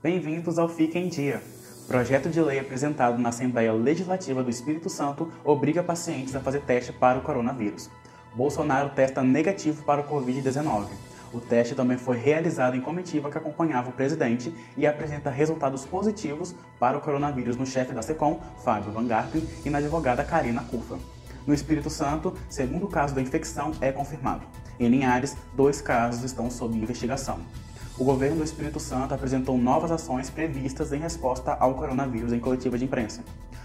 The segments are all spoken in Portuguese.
Bem-vindos ao Fica em Dia. Projeto de lei apresentado na Assembleia Legislativa do Espírito Santo obriga pacientes a fazer teste para o coronavírus. Bolsonaro testa negativo para o Covid-19. O teste também foi realizado em comitiva que acompanhava o presidente e apresenta resultados positivos para o coronavírus no chefe da SECOM, Fábio Van Garten, e na advogada Karina Cufa. No Espírito Santo, segundo caso da infecção é confirmado. Em Linhares, dois casos estão sob investigação. O governo do Espírito Santo apresentou novas ações previstas em resposta ao coronavírus em coletiva de imprensa.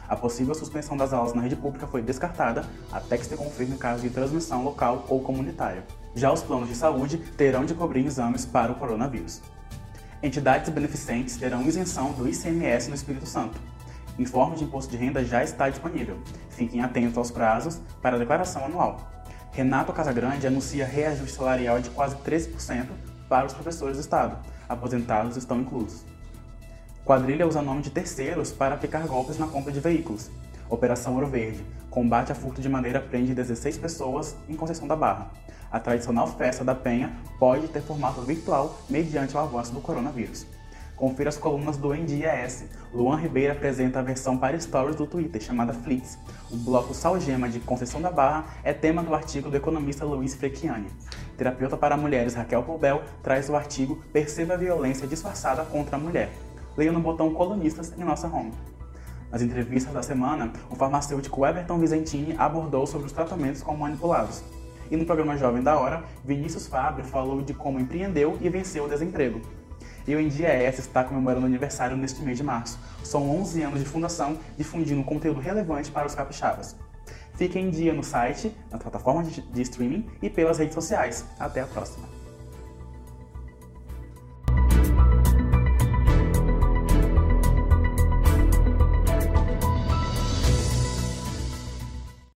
A possível suspensão das aulas na rede pública foi descartada até que se confirme caso de transmissão local ou comunitária. Já os planos de saúde terão de cobrir exames para o coronavírus. Entidades beneficentes terão isenção do ICMS no Espírito Santo. Informe de imposto de renda já está disponível. Fiquem atentos aos prazos para a declaração anual. Renato Casagrande anuncia reajuste salarial de quase 13% para os professores do Estado. Aposentados estão inclusos. Quadrilha usa nome de terceiros para aplicar golpes na compra de veículos. Operação Ouro Verde. Combate a furto de madeira prende 16 pessoas em Conceição da Barra. A tradicional festa da Penha pode ter formato virtual mediante o avanço do coronavírus. Confira as colunas do NDS. Luan Ribeiro apresenta a versão para stories do Twitter, chamada Flix. O bloco Salgema de Conceição da Barra é tema do artigo do economista Luiz Frecchiani. Terapeuta para mulheres Raquel Poubel traz o artigo Perceba a violência disfarçada contra a mulher. Leia no botão Colunistas em nossa home. Nas entrevistas da semana, o farmacêutico Everton Vizentini abordou sobre os tratamentos com manipulados. E no programa Jovem da Hora, Vinícius Fábio falou de como empreendeu e venceu o desemprego. E o Em Dia S está comemorando aniversário neste mês de março. São 11 anos de fundação, difundindo conteúdo relevante para os capixabas. Fique em dia no site, nas plataformas de streaming e pelas redes sociais. Até a próxima!